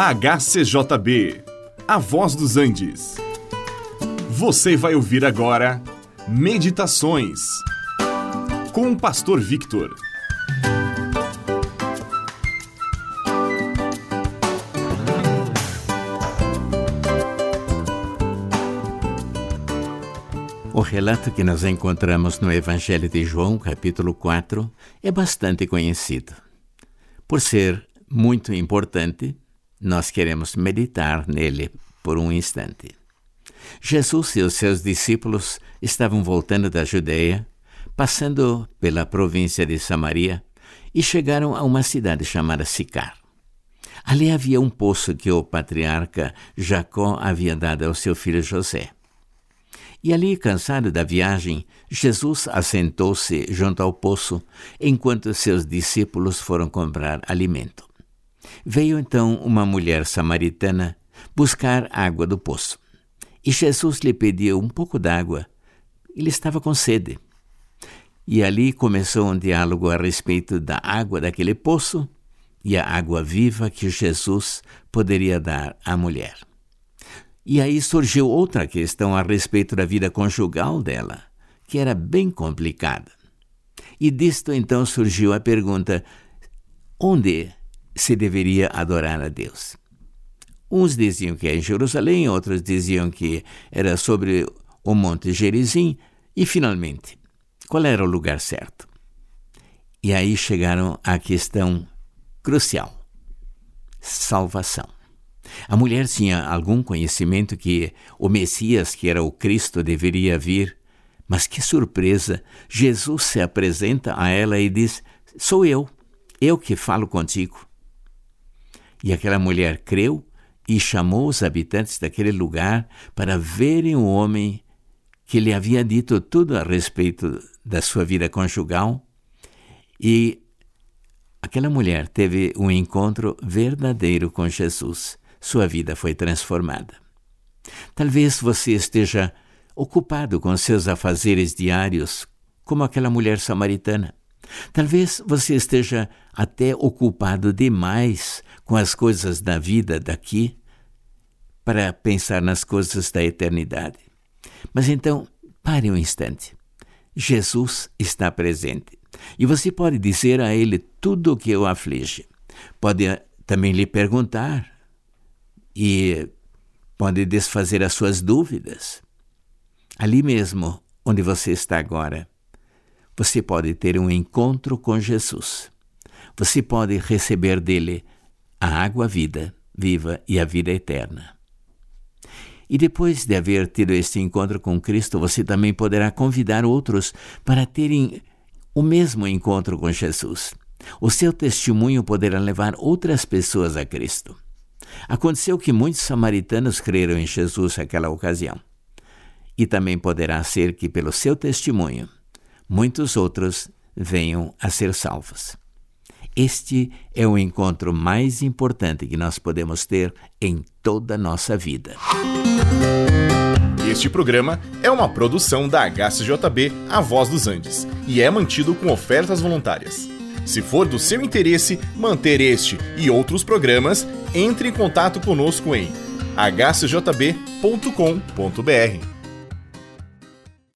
HCJB, A Voz dos Andes. Você vai ouvir agora Meditações com o Pastor Victor. O relato que nós encontramos no Evangelho de João, capítulo 4, é bastante conhecido. Por ser muito importante, nós queremos meditar nele por um instante. Jesus e os seus discípulos estavam voltando da Judeia, passando pela província de Samaria e chegaram a uma cidade chamada Sicar. Ali havia um poço que o patriarca Jacó havia dado ao seu filho José. E ali, cansado da viagem, Jesus assentou-se junto ao poço enquanto seus discípulos foram comprar alimento. Veio então uma mulher samaritana buscar água do poço. E Jesus lhe pediu um pouco d'água. Ele estava com sede. E ali começou um diálogo a respeito da água daquele poço e a água viva que Jesus poderia dar à mulher. E aí surgiu outra questão a respeito da vida conjugal dela, que era bem complicada. E disto então surgiu a pergunta: onde se deveria adorar a Deus. Uns diziam que é em Jerusalém, outros diziam que era sobre o Monte Gerizim, e finalmente, qual era o lugar certo? E aí chegaram à questão crucial: salvação. A mulher tinha algum conhecimento que o Messias, que era o Cristo, deveria vir, mas que surpresa! Jesus se apresenta a ela e diz: Sou eu, eu que falo contigo. E aquela mulher creu e chamou os habitantes daquele lugar para verem o homem que lhe havia dito tudo a respeito da sua vida conjugal. E aquela mulher teve um encontro verdadeiro com Jesus. Sua vida foi transformada. Talvez você esteja ocupado com seus afazeres diários, como aquela mulher samaritana. Talvez você esteja até ocupado demais com as coisas da vida daqui para pensar nas coisas da eternidade. Mas então, pare um instante. Jesus está presente. E você pode dizer a ele tudo o que o aflige. Pode também lhe perguntar e pode desfazer as suas dúvidas. Ali mesmo onde você está agora, você pode ter um encontro com Jesus. Você pode receber dele a água vida, viva e a vida eterna. E depois de haver tido este encontro com Cristo, você também poderá convidar outros para terem o mesmo encontro com Jesus. O seu testemunho poderá levar outras pessoas a Cristo. Aconteceu que muitos samaritanos creram em Jesus naquela ocasião. E também poderá ser que, pelo seu testemunho, muitos outros venham a ser salvos. Este é o encontro mais importante que nós podemos ter em toda a nossa vida. Este programa é uma produção da HCJB A Voz dos Andes e é mantido com ofertas voluntárias. Se for do seu interesse manter este e outros programas, entre em contato conosco em hcjb.com.br.